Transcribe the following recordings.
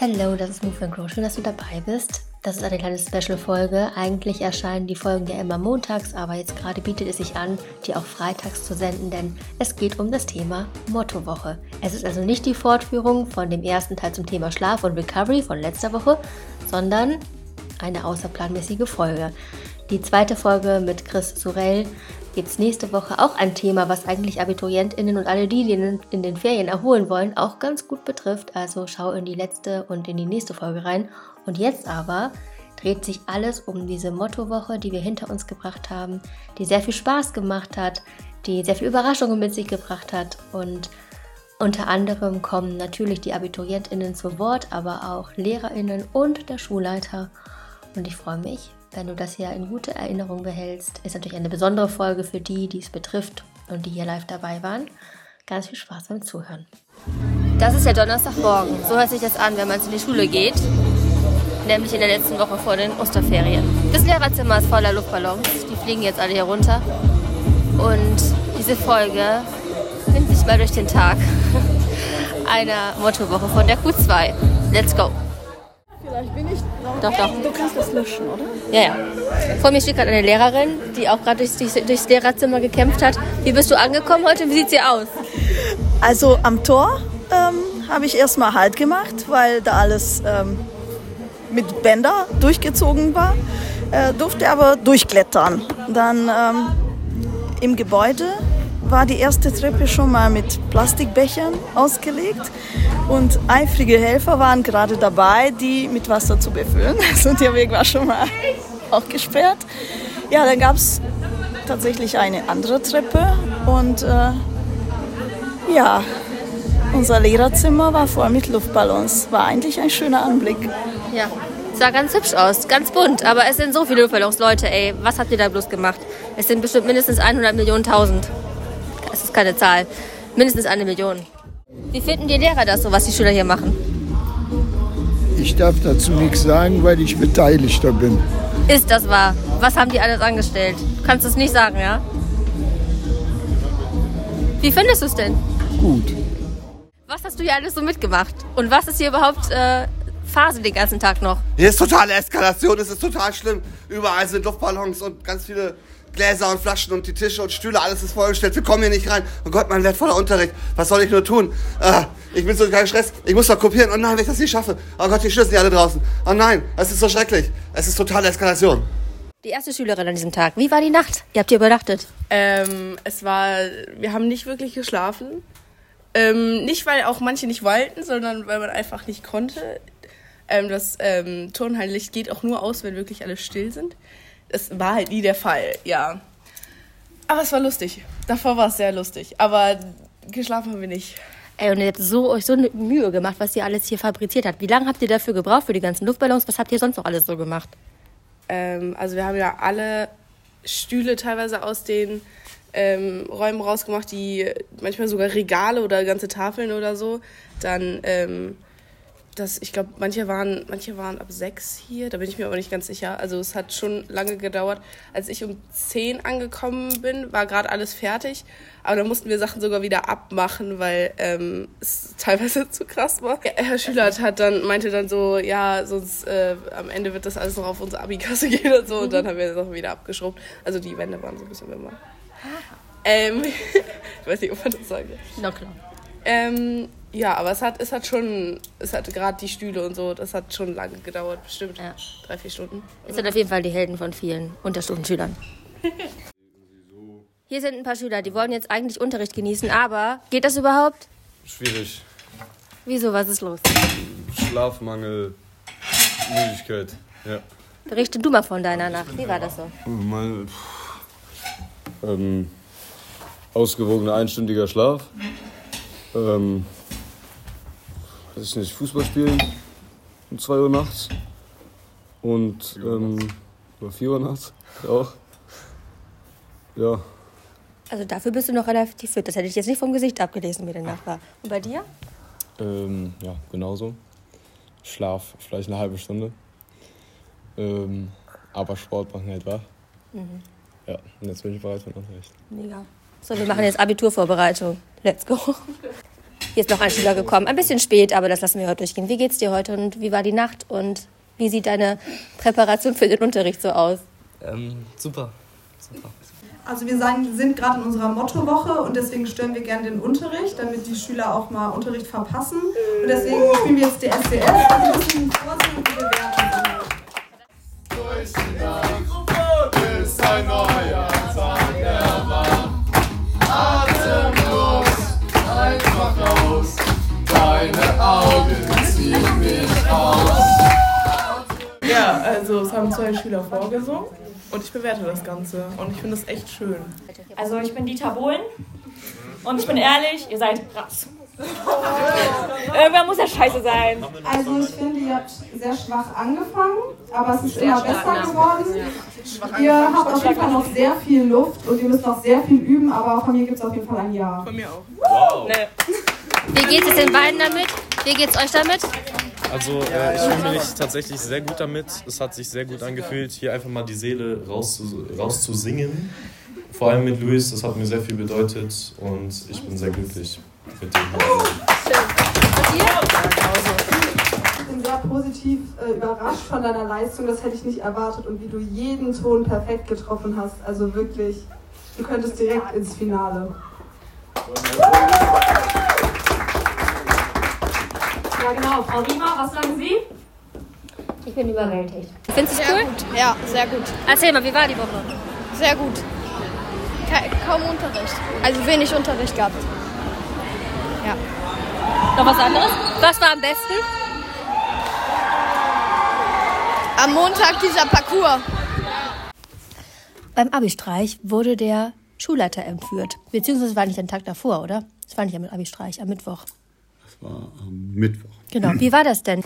Hallo, das ist Move and Grow. Schön, dass du dabei bist. Das ist eine kleine Special-Folge. Eigentlich erscheinen die Folgen ja immer montags, aber jetzt gerade bietet es sich an, die auch freitags zu senden, denn es geht um das Thema Mottowoche. Es ist also nicht die Fortführung von dem ersten Teil zum Thema Schlaf und Recovery von letzter Woche, sondern eine außerplanmäßige Folge. Die zweite Folge mit Chris Sorel gibt es nächste Woche auch ein Thema, was eigentlich AbiturientInnen und alle die, die in den Ferien erholen wollen, auch ganz gut betrifft. Also schau in die letzte und in die nächste Folge rein und jetzt aber dreht sich alles um diese Mottowoche, die wir hinter uns gebracht haben, die sehr viel Spaß gemacht hat, die sehr viel Überraschungen mit sich gebracht hat und unter anderem kommen natürlich die Abiturientinnen zu Wort, aber auch Lehrerinnen und der Schulleiter. Und ich freue mich, wenn du das hier in gute Erinnerung behältst. Ist natürlich eine besondere Folge für die, die es betrifft und die hier live dabei waren. Ganz viel Spaß beim Zuhören. Das ist ja Donnerstagmorgen. So hört sich das an, wenn man in die Schule geht nämlich in der letzten Woche vor den Osterferien. Das Lehrerzimmer ist voller Luftballons, die fliegen jetzt alle hier runter. Und diese Folge nimmt sich mal durch den Tag einer Mottowoche von der Q2. Let's go! Vielleicht bin ich Doch, doch. Du kannst das löschen, oder? Ja, ja. Vor mir steht gerade eine Lehrerin, die auch gerade durchs, durchs Lehrerzimmer gekämpft hat. Wie bist du angekommen heute? Wie sieht sie aus? Also am Tor ähm, habe ich erstmal Halt gemacht, weil da alles ähm, mit Bänder durchgezogen war, äh, durfte aber durchklettern. Dann ähm, im Gebäude war die erste Treppe schon mal mit Plastikbechern ausgelegt und eifrige Helfer waren gerade dabei, die mit Wasser zu befüllen. Also der Weg war schon mal auch gesperrt. Ja, dann gab es tatsächlich eine andere Treppe und äh, ja, unser Lehrerzimmer war voll mit Luftballons. War eigentlich ein schöner Anblick. Ja, sah ganz hübsch aus, ganz bunt. Aber es sind so viele Luftballons, Leute, ey. Was habt ihr da bloß gemacht? Es sind bestimmt mindestens 100 Millionen tausend. Das ist keine Zahl. Mindestens eine Million. Wie finden die Lehrer das so, was die Schüler hier machen? Ich darf dazu nichts sagen, weil ich Beteiligter bin. Ist das wahr? Was haben die alles angestellt? Du kannst es nicht sagen, ja? Wie findest du es denn? Gut. Was hast du hier alles so mitgemacht? Und was ist hier überhaupt äh, Phase den ganzen Tag noch? Hier ist totale Eskalation, es ist total schlimm. Überall sind Luftballons und ganz viele Gläser und Flaschen und die Tische und Stühle, alles ist vollgestellt. Wir kommen hier nicht rein. Oh Gott, mein wertvoller Unterricht. Was soll ich nur tun? Ah, ich bin so kein Stress. Ich muss doch kopieren. Oh nein, wenn ich das nicht schaffe. Oh Gott, die Schlüssel sind alle draußen. Oh nein, es ist so schrecklich. Es ist totale Eskalation. Die erste Schülerin an diesem Tag. Wie war die Nacht? Ihr habt hier übernachtet. Ähm, es war, wir haben nicht wirklich geschlafen. Ähm, nicht, weil auch manche nicht wollten, sondern weil man einfach nicht konnte. Ähm, das ähm, Turnhallenlicht geht auch nur aus, wenn wirklich alle still sind. Das war halt nie der Fall, ja. Aber es war lustig. Davor war es sehr lustig. Aber geschlafen haben wir nicht. Ey, und ihr habt so, euch so eine Mühe gemacht, was ihr alles hier fabriziert habt. Wie lange habt ihr dafür gebraucht für die ganzen Luftballons? Was habt ihr sonst noch alles so gemacht? Ähm, also wir haben ja alle Stühle teilweise aus den ähm, Räumen rausgemacht, die manchmal sogar Regale oder ganze Tafeln oder so. Dann ähm, das, ich glaube, manche waren, manche waren ab sechs hier, da bin ich mir aber nicht ganz sicher. Also es hat schon lange gedauert. Als ich um zehn angekommen bin, war gerade alles fertig. Aber dann mussten wir Sachen sogar wieder abmachen, weil ähm, es teilweise zu krass war. Ja, Herr Schülert hat dann, meinte dann so, ja, sonst äh, am Ende wird das alles noch auf unsere Abikasse gehen und so. Und dann haben wir das auch wieder abgeschraubt. Also die Wände waren so ein bisschen wimmer. Ähm, ich weiß nicht, ob man das sagen Na klar. Ähm, ja, aber es hat, es hat schon, es hat gerade die Stühle und so, das hat schon lange gedauert, bestimmt Ja. drei, vier Stunden. Ihr seid auf jeden Fall die Helden von vielen Unterstufenschülern. Hier sind ein paar Schüler, die wollen jetzt eigentlich Unterricht genießen, aber geht das überhaupt? Schwierig. Wieso, was ist los? Schlafmangel, Müdigkeit. Ja. Berichte du mal von deiner Nacht. Wie war das so? Mal, pff, ähm, ausgewogener einstündiger Schlaf. Ähm, weiß ich nicht, Fußball spielen um 2 Uhr nachts. Und ähm, oder 4 Uhr nachts auch. Ja, Also dafür bist du noch relativ fit. Das hätte ich jetzt nicht vom Gesicht abgelesen, wie der Nacht war. Und bei dir? Ähm, ja, genauso. Schlaf vielleicht eine halbe Stunde. Ähm, aber Sport machen halt wach. Ja, und jetzt bin ich bereit für den Unterricht. Mega. So, wir machen jetzt Abiturvorbereitung. Let's go. Hier ist noch ein Schüler gekommen. Ein bisschen spät, aber das lassen wir heute durchgehen. Wie geht's dir heute und wie war die Nacht und wie sieht deine Präparation für den Unterricht so aus? Ähm, super. super. Also wir sind gerade in unserer Mottowoche und deswegen stören wir gerne den Unterricht, damit die Schüler auch mal Unterricht verpassen. Und deswegen spielen wir jetzt die SDS, also ein bisschen vorsingen und also es haben zwei Schüler vorgesungen und ich bewerte das Ganze und ich finde es echt schön. Also ich bin Dieter Bohlen und ich bin ehrlich, ihr seid krass. Irgendwann muss ja scheiße sein. Also ich finde, ihr habt sehr schwach angefangen, aber es ist immer besser geworden. Ihr habt auf jeden Fall noch sehr viel Luft und ihr müsst noch sehr viel üben, aber von mir gibt es auf jeden Fall ein Ja. Von mir auch. Wow. Wie geht es den beiden damit? Wie geht es euch damit? Also äh, ich fühle mich tatsächlich sehr gut damit. Es hat sich sehr gut angefühlt, hier einfach mal die Seele rauszusingen. Raus zu singen. Vor allem mit Luis, das hat mir sehr viel bedeutet und ich bin sehr glücklich mit dem. Ich bin sehr positiv äh, überrascht von deiner Leistung, das hätte ich nicht erwartet und wie du jeden Ton perfekt getroffen hast. Also wirklich, du könntest direkt ins Finale. Ja genau, Frau Riemer, was sagen Sie? Ich bin überwältigt. Findest du es Sehr cool? gut, ja, sehr gut. Erzähl mal, wie war die Woche? Sehr gut. Kaum Unterricht. Also wenig Unterricht gehabt. Ja. Noch was anderes? Was war am besten? Am Montag dieser Parcours. Beim Abi-Streich wurde der Schulleiter entführt. Beziehungsweise war nicht ein Tag davor, oder? Es war nicht am Abi-Streich, am Mittwoch. Das war am Mittwoch. Genau. Wie war das denn?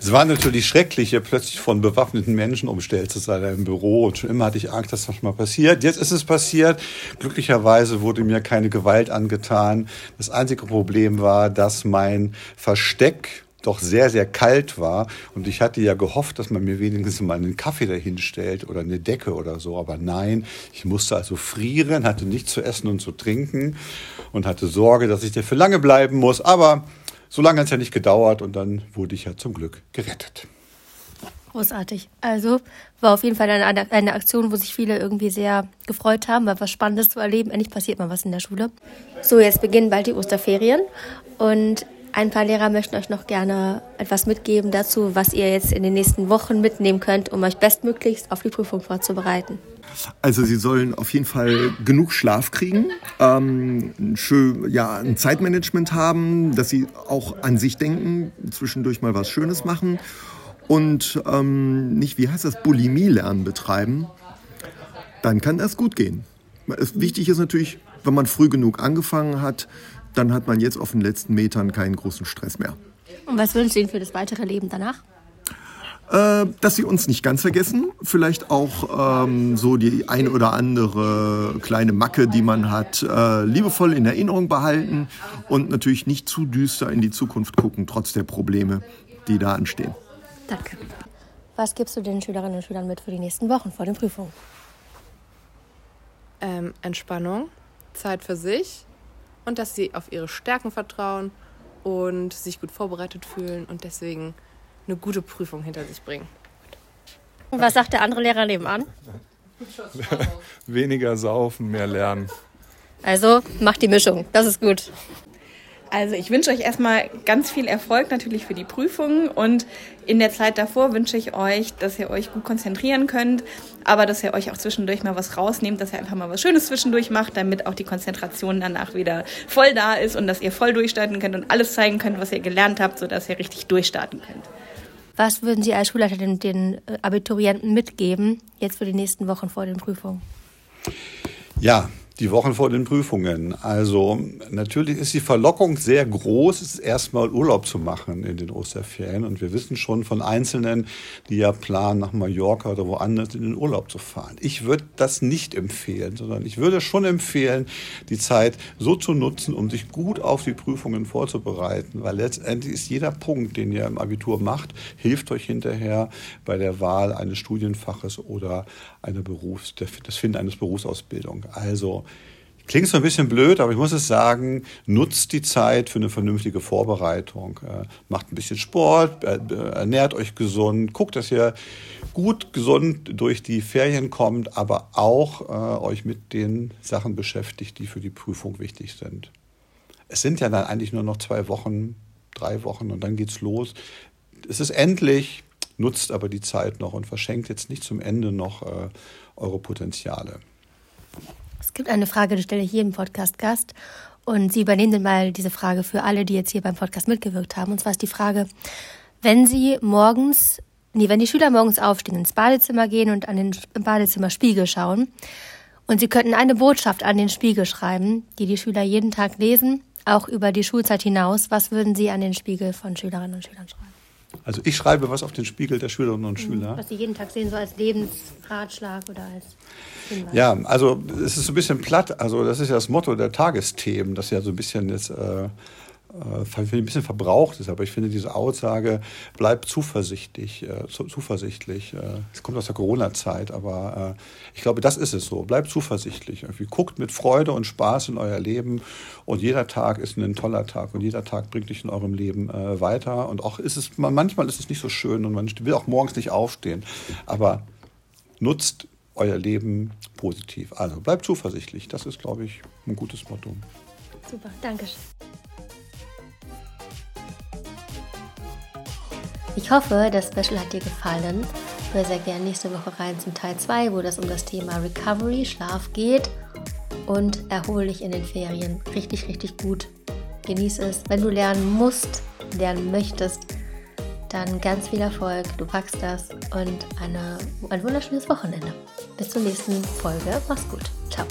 Es war natürlich schrecklich, hier plötzlich von bewaffneten Menschen umstellt zu sein im Büro. Und schon immer hatte ich Angst, dass das mal passiert. Jetzt ist es passiert. Glücklicherweise wurde mir keine Gewalt angetan. Das einzige Problem war, dass mein Versteck doch sehr, sehr kalt war. Und ich hatte ja gehofft, dass man mir wenigstens mal einen Kaffee dahinstellt oder eine Decke oder so. Aber nein, ich musste also frieren, hatte nichts zu essen und zu trinken und hatte Sorge, dass ich dafür lange bleiben muss. Aber so lange hat es ja nicht gedauert und dann wurde ich ja zum Glück gerettet. Großartig. Also war auf jeden Fall eine, eine Aktion, wo sich viele irgendwie sehr gefreut haben, weil was Spannendes zu erleben. Endlich passiert mal was in der Schule. So, jetzt beginnen bald die Osterferien und ein paar Lehrer möchten euch noch gerne etwas mitgeben dazu, was ihr jetzt in den nächsten Wochen mitnehmen könnt, um euch bestmöglichst auf die Prüfung vorzubereiten. Also sie sollen auf jeden Fall genug Schlaf kriegen, ähm, schön, ja, ein Zeitmanagement haben, dass sie auch an sich denken, zwischendurch mal was Schönes machen und ähm, nicht, wie heißt das, Bulimie lernen betreiben. Dann kann das gut gehen. Wichtig ist natürlich, wenn man früh genug angefangen hat, dann hat man jetzt auf den letzten Metern keinen großen Stress mehr. Und was wünscht ihr Ihnen für das weitere Leben danach? Äh, dass sie uns nicht ganz vergessen, vielleicht auch ähm, so die ein oder andere kleine Macke, die man hat, äh, liebevoll in Erinnerung behalten und natürlich nicht zu düster in die Zukunft gucken, trotz der Probleme, die da anstehen. Danke. Was gibst du den Schülerinnen und Schülern mit für die nächsten Wochen vor den Prüfungen? Ähm, Entspannung, Zeit für sich und dass sie auf ihre Stärken vertrauen und sich gut vorbereitet fühlen und deswegen eine gute Prüfung hinter sich bringen. Und was sagt der andere Lehrer nebenan? Weniger saufen, mehr lernen. Also macht die Mischung, das ist gut. Also ich wünsche euch erstmal ganz viel Erfolg natürlich für die Prüfungen und in der Zeit davor wünsche ich euch, dass ihr euch gut konzentrieren könnt, aber dass ihr euch auch zwischendurch mal was rausnehmt, dass ihr einfach mal was Schönes zwischendurch macht, damit auch die Konzentration danach wieder voll da ist und dass ihr voll durchstarten könnt und alles zeigen könnt, was ihr gelernt habt, sodass ihr richtig durchstarten könnt. Was würden Sie als Schulleiter den, den Abiturienten mitgeben, jetzt für die nächsten Wochen vor den Prüfungen? Ja, die Wochen vor den Prüfungen. Also natürlich ist die Verlockung sehr groß, erstmal Urlaub zu machen in den Osterferien. Und wir wissen schon von Einzelnen, die ja planen, nach Mallorca oder woanders in den Urlaub zu fahren. Ich würde das nicht empfehlen, sondern ich würde schon empfehlen, die Zeit so zu nutzen, um sich gut auf die Prüfungen vorzubereiten. Weil letztendlich ist jeder Punkt, den ihr im Abitur macht, hilft euch hinterher bei der Wahl eines Studienfaches oder einer Berufs-, des Finden eines Berufsausbildung. Also Klingt so ein bisschen blöd, aber ich muss es sagen, nutzt die Zeit für eine vernünftige Vorbereitung. Äh, macht ein bisschen Sport, äh, ernährt euch gesund, guckt, dass ihr gut gesund durch die Ferien kommt, aber auch äh, euch mit den Sachen beschäftigt, die für die Prüfung wichtig sind. Es sind ja dann eigentlich nur noch zwei Wochen, drei Wochen und dann geht's los. Es ist endlich, nutzt aber die Zeit noch und verschenkt jetzt nicht zum Ende noch äh, eure Potenziale. Es gibt eine Frage, die stelle ich jedem Podcast-Gast. Und Sie übernehmen dann mal diese Frage für alle, die jetzt hier beim Podcast mitgewirkt haben. Und zwar ist die Frage, wenn Sie morgens, nee, wenn die Schüler morgens aufstehen, ins Badezimmer gehen und an den Badezimmerspiegel schauen und Sie könnten eine Botschaft an den Spiegel schreiben, die die Schüler jeden Tag lesen, auch über die Schulzeit hinaus, was würden Sie an den Spiegel von Schülerinnen und Schülern schreiben? Also ich schreibe was auf den Spiegel der Schülerinnen und Schüler. Was Sie jeden Tag sehen, so als Lebensratschlag oder als Hinweis. Ja, also es ist so ein bisschen platt. Also das ist ja das Motto der Tagesthemen, das ja so ein bisschen jetzt äh, äh, ein bisschen verbraucht ist. Aber ich finde diese Aussage, bleib zuversichtlich, äh, zu, zuversichtlich. Äh, es kommt aus der Corona-Zeit, aber äh, ich glaube, das ist es so. Bleibt zuversichtlich. Irgendwie guckt mit Freude und Spaß in euer Leben und jeder Tag ist ein toller Tag und jeder Tag bringt dich in eurem Leben äh, weiter. Und auch ist es, manchmal ist es nicht so schön und man will auch morgens nicht aufstehen. Aber nutzt euer Leben positiv. Also bleibt zuversichtlich. Das ist, glaube ich, ein gutes Motto. Super, danke schön. Ich hoffe, das Special hat dir gefallen. Hör sehr gerne nächste Woche rein zum Teil 2, wo das um das Thema Recovery, Schlaf geht. Und erhole dich in den Ferien richtig, richtig gut. Genieß es. Wenn du lernen musst, lernen möchtest, dann ganz viel Erfolg. Du packst das und eine, ein wunderschönes Wochenende. Bis zur nächsten Folge. Mach's gut. Ciao.